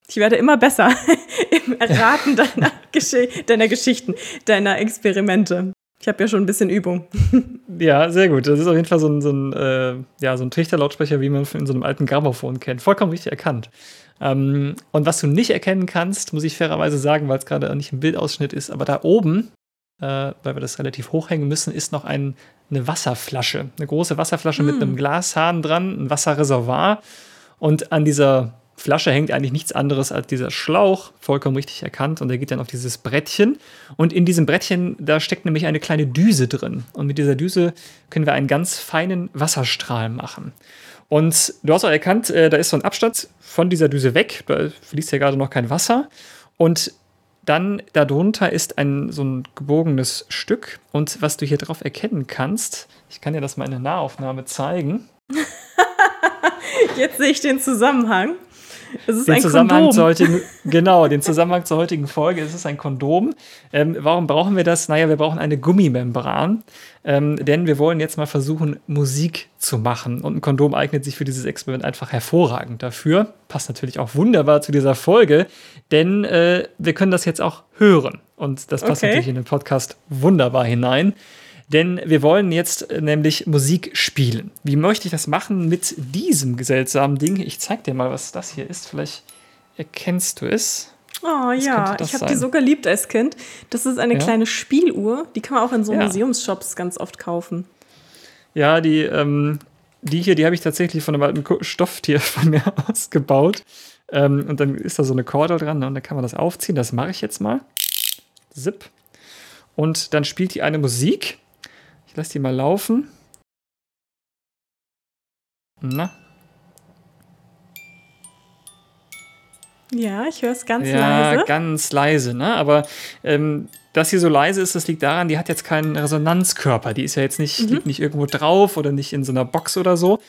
Ich werde immer besser im Erraten deiner, Gesch deiner Geschichten, deiner Experimente. Ich habe ja schon ein bisschen Übung. ja, sehr gut. Das ist auf jeden Fall so ein, so ein, äh, ja, so ein Trichterlautsprecher, wie man in so einem alten Grammophon kennt. Vollkommen richtig erkannt. Ähm, und was du nicht erkennen kannst, muss ich fairerweise sagen, weil es gerade nicht ein Bildausschnitt ist, aber da oben, äh, weil wir das relativ hochhängen müssen, ist noch ein, eine Wasserflasche. Eine große Wasserflasche mm. mit hm. einem Glashahn dran, ein Wasserreservoir. Und an dieser Flasche hängt eigentlich nichts anderes als dieser Schlauch, vollkommen richtig erkannt. Und der geht dann auf dieses Brettchen. Und in diesem Brettchen, da steckt nämlich eine kleine Düse drin. Und mit dieser Düse können wir einen ganz feinen Wasserstrahl machen. Und du hast auch erkannt, äh, da ist so ein Abstand von dieser Düse weg. Da fließt ja gerade noch kein Wasser. Und dann darunter ist ein so ein gebogenes Stück. Und was du hier drauf erkennen kannst, ich kann dir das mal in der Nahaufnahme zeigen. Jetzt sehe ich den Zusammenhang. Es ist den ein Zusammenhang Kondom. Zur heutigen, genau, den Zusammenhang zur heutigen Folge. Es ist ein Kondom. Ähm, warum brauchen wir das? Naja, wir brauchen eine Gummimembran, ähm, denn wir wollen jetzt mal versuchen, Musik zu machen. Und ein Kondom eignet sich für dieses Experiment einfach hervorragend dafür. Passt natürlich auch wunderbar zu dieser Folge, denn äh, wir können das jetzt auch hören. Und das passt okay. natürlich in den Podcast wunderbar hinein. Denn wir wollen jetzt äh, nämlich Musik spielen. Wie möchte ich das machen mit diesem seltsamen Ding? Ich zeig dir mal, was das hier ist. Vielleicht erkennst du es. Oh was ja, ich habe die so geliebt als Kind. Das ist eine ja? kleine Spieluhr. Die kann man auch in so ja. Museumsshops ganz oft kaufen. Ja, die, ähm, die hier, die habe ich tatsächlich von einem alten Stofftier von mir ausgebaut. Ähm, und dann ist da so eine Kordel dran und dann kann man das aufziehen. Das mache ich jetzt mal. Zip. Und dann spielt die eine Musik. Ich lasse die mal laufen. Na. Ja, ich höre es ganz ja, leise. Ja, ganz leise, ne? Aber ähm, dass sie so leise ist, das liegt daran, die hat jetzt keinen Resonanzkörper. Die ist ja jetzt nicht, mhm. liegt nicht irgendwo drauf oder nicht in so einer Box oder so.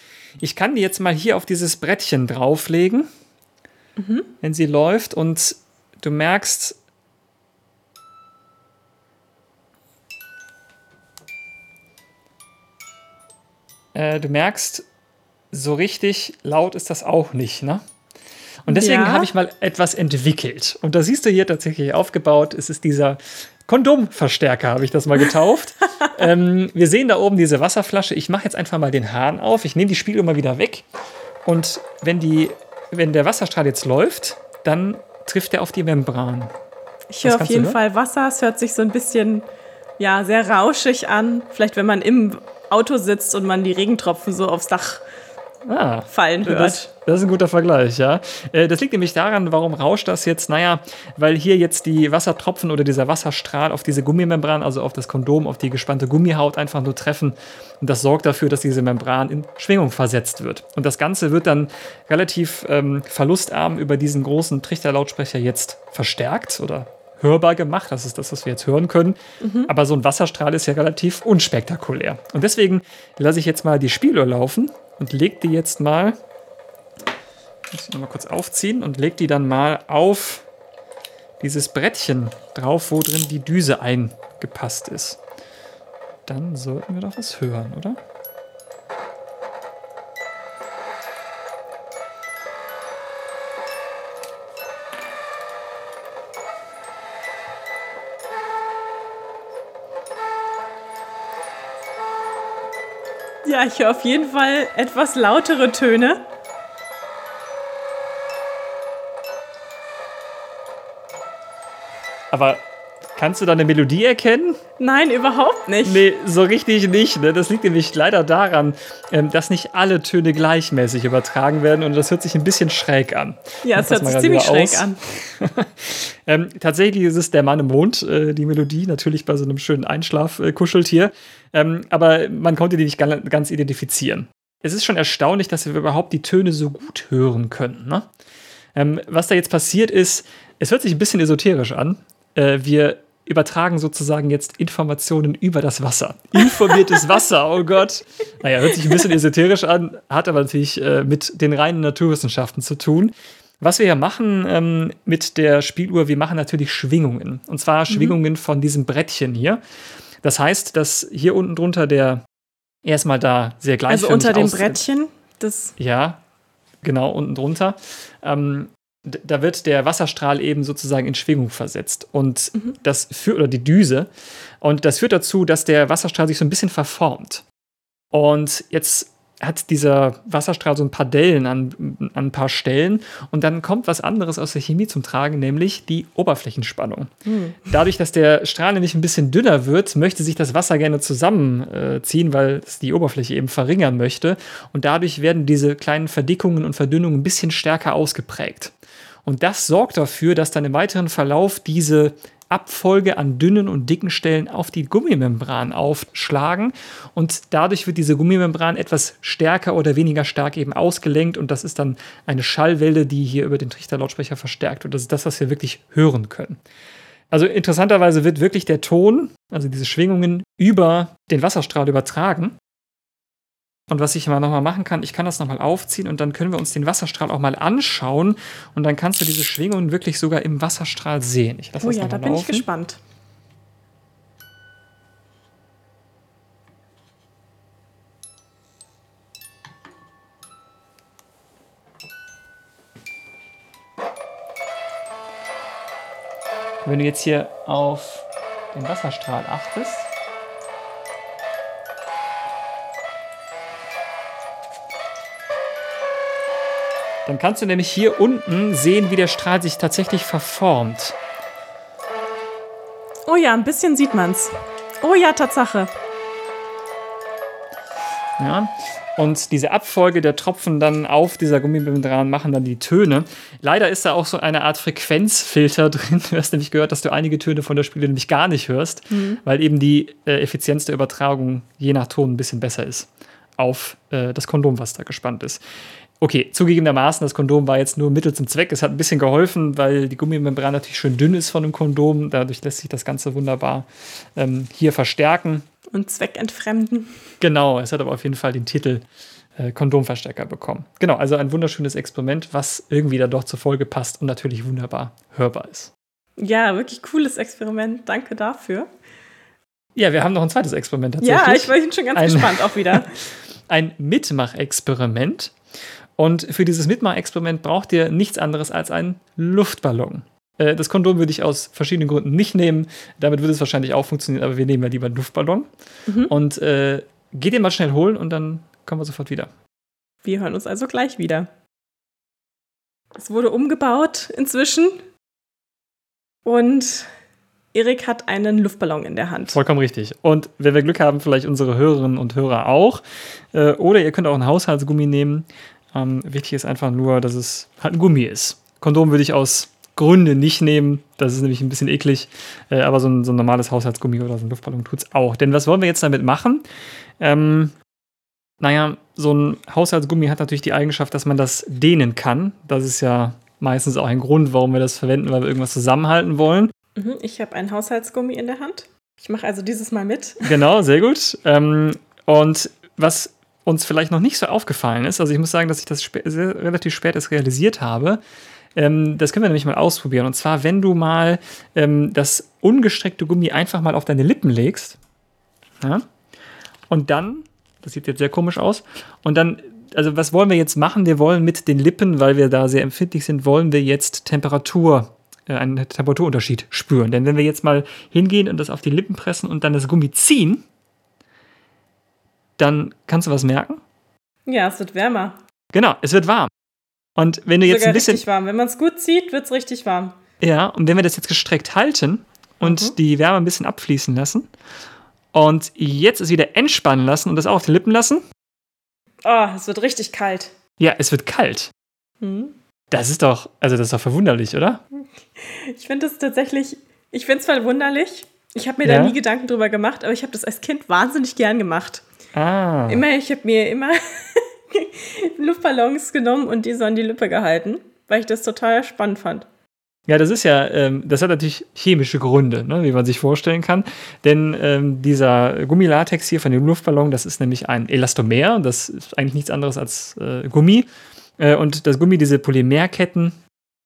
Ich kann die jetzt mal hier auf dieses Brettchen drauflegen, mhm. wenn sie läuft und du merkst, äh, du merkst, so richtig laut ist das auch nicht, ne? Und deswegen Ja. habe ich mal etwas entwickelt. Und da siehst du hier tatsächlich aufgebaut, es ist dieser Kondomverstärker, habe ich das mal getauft. ähm, wir sehen da oben diese Wasserflasche. Ich mache jetzt einfach mal den Hahn auf. Ich nehme die Spieluhr mal wieder weg. Und wenn, die, wenn der Wasserstrahl jetzt läuft, dann trifft er auf die Membran. Ich höre auf jeden? Fall Wasser. Es hört sich so ein bisschen, ja, sehr rauschig an. Vielleicht, wenn man im Auto sitzt und man die Regentropfen so aufs Dach Ah, fallen hört. Das, das ist ein guter Vergleich, ja. Äh, Das liegt nämlich daran, warum rauscht das jetzt? Naja, weil hier jetzt die Wassertropfen oder dieser Wasserstrahl auf diese Gummimembran, also auf das Kondom, auf die gespannte Gummihaut einfach nur treffen. Und das sorgt dafür, dass diese Membran in Schwingung versetzt wird. Und das Ganze wird dann relativ ähm, verlustarm über diesen großen Trichterlautsprecher jetzt verstärkt oder hörbar gemacht. Das ist das, was wir jetzt hören können. Aber so ein Wasserstrahl ist ja relativ unspektakulär. Und deswegen lasse ich jetzt mal die Spieluhr laufen und leg die jetzt mal, muss ich noch mal kurz aufziehen und leg die dann mal auf dieses Brettchen drauf, wo drin die Düse eingepasst ist. Dann sollten wir doch was hören, oder? Ja, ich höre auf jeden Fall etwas lautere Töne. Aber kannst du da eine Melodie erkennen? Nein, überhaupt nicht. Nee, so richtig nicht. Ne? Das liegt nämlich leider daran, ähm, dass nicht alle Töne gleichmäßig übertragen werden und das hört sich ein bisschen schräg an. ja, es hört sich ziemlich schräg aus. an. Ähm, tatsächlich ist es der Mann im Mond, äh, die Melodie, natürlich bei so einem schönen Einschlaf-Kuscheltier. Ähm, aber man konnte die nicht ganz identifizieren. Es ist schon erstaunlich, dass wir überhaupt die Töne so gut hören können. Ne? Ähm, was da jetzt passiert ist, es hört sich ein bisschen esoterisch an. Äh, wir übertragen sozusagen jetzt Informationen über das Wasser. Informiertes Wasser, oh Gott. Naja, hört sich ein bisschen esoterisch an, hat aber natürlich äh, mit den reinen Naturwissenschaften zu tun. Was wir ja machen ähm, mit der Spieluhr, wir machen natürlich Schwingungen. Und zwar Schwingungen von diesem Brettchen hier. Das heißt, dass hier unten drunter der erstmal da sehr gleichförmig Also unter dem Brettchen, das ja, genau, unten drunter. Ähm, da wird der Wasserstrahl eben sozusagen in Schwingung versetzt. Und das führt, oder die Düse, und das führt dazu, dass der Wasserstrahl sich so ein bisschen verformt. Und jetzt hat dieser Wasserstrahl so ein paar Dellen an, an ein paar Stellen und dann kommt was anderes aus der Chemie zum Tragen, nämlich die Oberflächenspannung. Dadurch, dass der Strahl nämlich ein bisschen dünner wird, möchte sich das Wasser gerne zusammenziehen, weil es die Oberfläche eben verringern möchte. Und dadurch werden diese kleinen Verdickungen und Verdünnungen ein bisschen stärker ausgeprägt. Und das sorgt dafür, dass dann im weiteren Verlauf diese Abfolge an dünnen und dicken Stellen auf die Gummimembran aufschlagen und dadurch wird diese Gummimembran etwas stärker oder weniger stark eben ausgelenkt und das ist dann eine Schallwelle, die hier über den Trichterlautsprecher verstärkt und das ist das, was wir wirklich hören können. Also interessanterweise wird wirklich der Ton, also diese Schwingungen, über den Wasserstrahl übertragen. Und was ich mal nochmal machen kann, ich kann das nochmal aufziehen und dann können wir uns den Wasserstrahl auch mal anschauen und dann kannst du diese Schwingungen wirklich sogar im Wasserstrahl sehen. Ich lasse Oh das ja, da bin ich gespannt. Wenn du jetzt hier auf den Wasserstrahl achtest, dann kannst du nämlich hier unten sehen, wie der Strahl sich tatsächlich verformt. Oh ja, ein bisschen sieht man's. Oh ja, Tatsache. Ja? Und diese Abfolge der Tropfen dann auf dieser Gummimembran machen dann die Töne. Leider ist da auch so eine Art Frequenzfilter drin. Du hast nämlich gehört, dass du einige Töne von der Spiele nämlich gar nicht hörst, weil eben die äh, Effizienz der Übertragung je nach Ton ein bisschen besser ist auf äh, das Kondom, was da gespannt ist. Okay, zugegebenermaßen, das Kondom war jetzt nur Mittel zum Zweck. Es hat ein bisschen geholfen, weil die Gummimembran natürlich schön dünn ist von dem Kondom. Dadurch lässt sich das Ganze wunderbar ähm, hier verstärken. Und zweckentfremden. Genau, es hat aber auf jeden Fall den Titel äh, Kondomverstärker bekommen. Genau, also ein wunderschönes Experiment, was irgendwie da doch zur Folge passt und natürlich wunderbar hörbar ist. Ja, wirklich cooles Experiment. Danke dafür. Ja, wir haben noch ein zweites Experiment tatsächlich. Ja, ich bin schon ganz Ein- gespannt auch wieder. ein Mitmachexperiment. Und für dieses Mitmachexperiment braucht ihr nichts anderes als einen Luftballon. Äh, das Kondom würde ich aus verschiedenen Gründen nicht nehmen. Damit würde es wahrscheinlich auch funktionieren, aber wir nehmen ja lieber einen Luftballon. Mhm. Und äh, geht den mal schnell holen und dann kommen wir sofort wieder. Wir hören uns also gleich wieder. Es wurde umgebaut inzwischen. Und Erik hat einen Luftballon in der Hand. Vollkommen richtig. Und wenn wir Glück haben, vielleicht unsere Hörerinnen und Hörer auch. Äh, oder ihr könnt auch einen Haushaltsgummi nehmen. Ähm, wichtig ist einfach nur, dass es halt ein Gummi ist. Kondom würde ich aus Gründen nicht nehmen. Das ist nämlich ein bisschen eklig. Äh, aber so ein, so ein, normales Haushaltsgummi oder so ein Luftballon tut es auch. Denn was wollen wir jetzt damit machen? Ähm, naja, so ein Haushaltsgummi hat natürlich die Eigenschaft, dass man das dehnen kann. Das ist ja meistens auch ein Grund, warum wir das verwenden, weil wir irgendwas zusammenhalten wollen. Mhm, ich habe ein Haushaltsgummi in der Hand. Ich mache also dieses Mal mit. Genau, sehr gut. Ähm, und was uns vielleicht noch nicht so aufgefallen ist, also ich muss sagen, dass ich das spä sehr, relativ spät erst realisiert habe, ähm, das können wir nämlich mal ausprobieren. Und zwar, wenn du mal ähm, das ungestreckte Gummi einfach mal auf deine Lippen legst, ja, und dann, das sieht jetzt sehr komisch aus, und dann also was wollen wir jetzt machen? Wir wollen mit den Lippen, weil wir da sehr empfindlich sind, wollen wir jetzt Temperatur äh, einen Temperaturunterschied spüren. Denn wenn wir jetzt mal hingehen und das auf die Lippen pressen und dann das Gummi ziehen, dann kannst du was merken? Ja, es wird wärmer. Genau, es wird warm. Und wenn du jetzt Sogar ein bisschen. richtig warm. Wenn man es gut zieht, wird es richtig warm. Ja, und wenn wir das jetzt gestreckt halten und mhm. die Wärme ein bisschen abfließen lassen und jetzt es wieder entspannen lassen und das auch auf die Lippen lassen. Oh, es wird richtig kalt. Ja, es wird kalt. Mhm. Das ist doch, also das ist doch verwunderlich, oder? Ich finde das tatsächlich, ich finde es verwunderlich. Ich habe mir ja? da nie Gedanken drüber gemacht, aber ich habe das als Kind wahnsinnig gern gemacht. Ah. Immer, ich habe mir immer Luftballons genommen und die so an die Lippe gehalten, weil ich das total spannend fand. Ja, das ist ja, ähm, das hat natürlich chemische Gründe, ne, wie man sich vorstellen kann. Denn ähm, dieser Gummilatex hier von dem Luftballon, das ist nämlich ein Elastomer. Das ist eigentlich nichts anderes als äh, Gummi. Äh, und das Gummi, diese Polymerketten,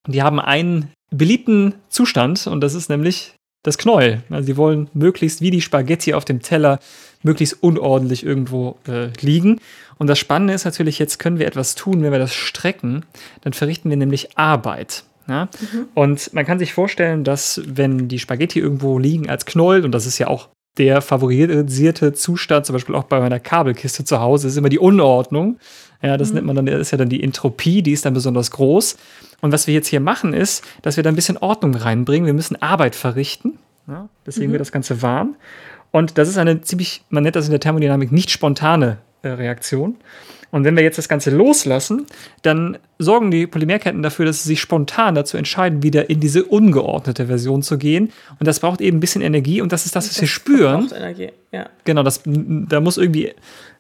die haben einen beliebten Zustand und das ist nämlich das Knäuel. Also sie wollen möglichst wie die Spaghetti auf dem Teller möglichst unordentlich irgendwo äh, liegen. Und das Spannende ist natürlich, jetzt können wir etwas tun, wenn wir das strecken, dann verrichten wir nämlich Arbeit. Ja? Mhm. Und man kann sich vorstellen, dass wenn die Spaghetti irgendwo liegen als Knäuel, und das ist ja auch der favorisierte Zustand, zum Beispiel auch bei meiner Kabelkiste zu Hause, ist immer die Unordnung. Ja, das mhm. nennt man dann, ist ja dann die Entropie, die ist dann besonders groß. Und was wir jetzt hier machen, ist, dass wir da ein bisschen Ordnung reinbringen. Wir müssen Arbeit verrichten. Ja, deswegen mhm. wird das Ganze warm. Und das ist eine ziemlich, man nennt das in der Thermodynamik nicht spontane äh, Reaktion. Und wenn wir jetzt das Ganze loslassen, dann sorgen die Polymerketten dafür, dass sie sich spontan dazu entscheiden, wieder in diese ungeordnete Version zu gehen. Und das braucht eben ein bisschen Energie und das ist das, was das wir spüren. Energie, ja. Genau, das, da muss irgendwie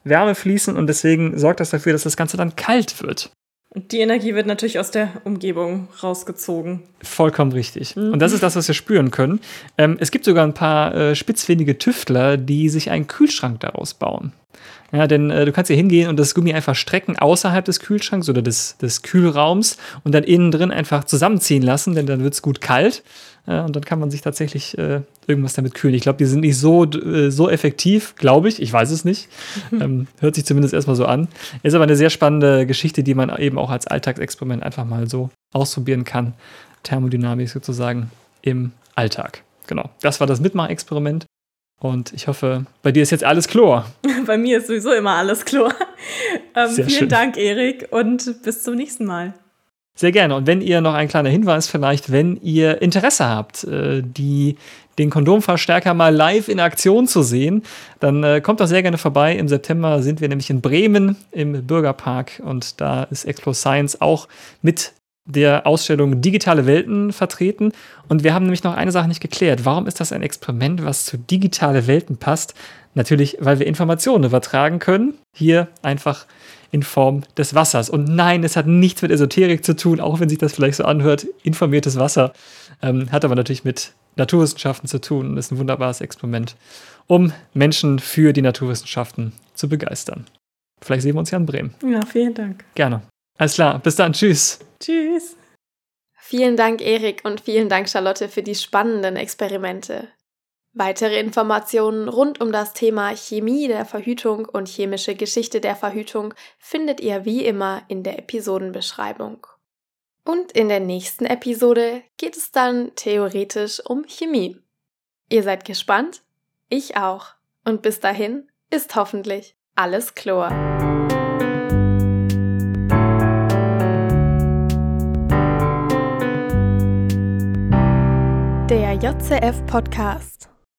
Wärme fließen und deswegen sorgt das dafür, dass das Ganze dann kalt wird. Und die Energie wird natürlich aus der Umgebung rausgezogen. Vollkommen richtig. Mhm. Und das ist das, was wir spüren können. Ähm, es gibt sogar ein paar äh, spitzfindige Tüftler, die sich einen Kühlschrank daraus bauen. Ja, denn äh, du kannst hier hingehen und das Gummi einfach strecken außerhalb des Kühlschranks oder des, des Kühlraums und dann innen drin einfach zusammenziehen lassen, denn dann wird es gut kalt. Äh, und dann kann man sich tatsächlich äh, irgendwas damit kühlen. Ich glaube, die sind nicht so, äh, so effektiv, glaube ich. Ich weiß es nicht. ähm, hört sich zumindest erstmal so an. Ist aber eine sehr spannende Geschichte, die man eben auch als Alltagsexperiment einfach mal so ausprobieren kann. Thermodynamik sozusagen im Alltag. Genau. Das war das Mitmachexperiment. Und ich hoffe, bei dir ist jetzt alles Chlor. bei mir ist sowieso immer alles Chlor. Ähm, vielen schön. Dank, Erik, und bis zum nächsten Mal. Sehr gerne. Und wenn ihr noch ein kleiner Hinweis vielleicht, wenn ihr Interesse habt, äh, die, den Kondomverstärker mal live in Aktion zu sehen, dann äh, kommt doch sehr gerne vorbei. Im September sind wir nämlich in Bremen im Bürgerpark und da ist Explo Science auch mit der Ausstellung Digitale Welten vertreten. Und wir haben nämlich noch eine Sache nicht geklärt. Warum ist das ein Experiment, was zu digitale Welten passt? Natürlich, weil wir Informationen übertragen können. Hier einfach in Form des Wassers. Und nein, es hat nichts mit Esoterik zu tun, auch wenn sich das vielleicht so anhört. Informiertes Wasser ähm, hat aber natürlich mit Naturwissenschaften zu tun und ist ein wunderbares Experiment, um Menschen für die Naturwissenschaften zu begeistern. Vielleicht sehen wir uns ja in Bremen. Ja, vielen Dank. Gerne. Alles klar, bis dann. Tschüss. Tschüss. Vielen Dank, Erik, und vielen Dank, Charlotte, für die spannenden Experimente. Weitere Informationen rund um das Thema Chemie der Verhütung und chemische Geschichte der Verhütung findet ihr wie immer in der Episodenbeschreibung. Und in der nächsten Episode geht es dann theoretisch um Chemie. Ihr seid gespannt? Ich auch. Und bis dahin ist hoffentlich alles Chlor. Der JCF Podcast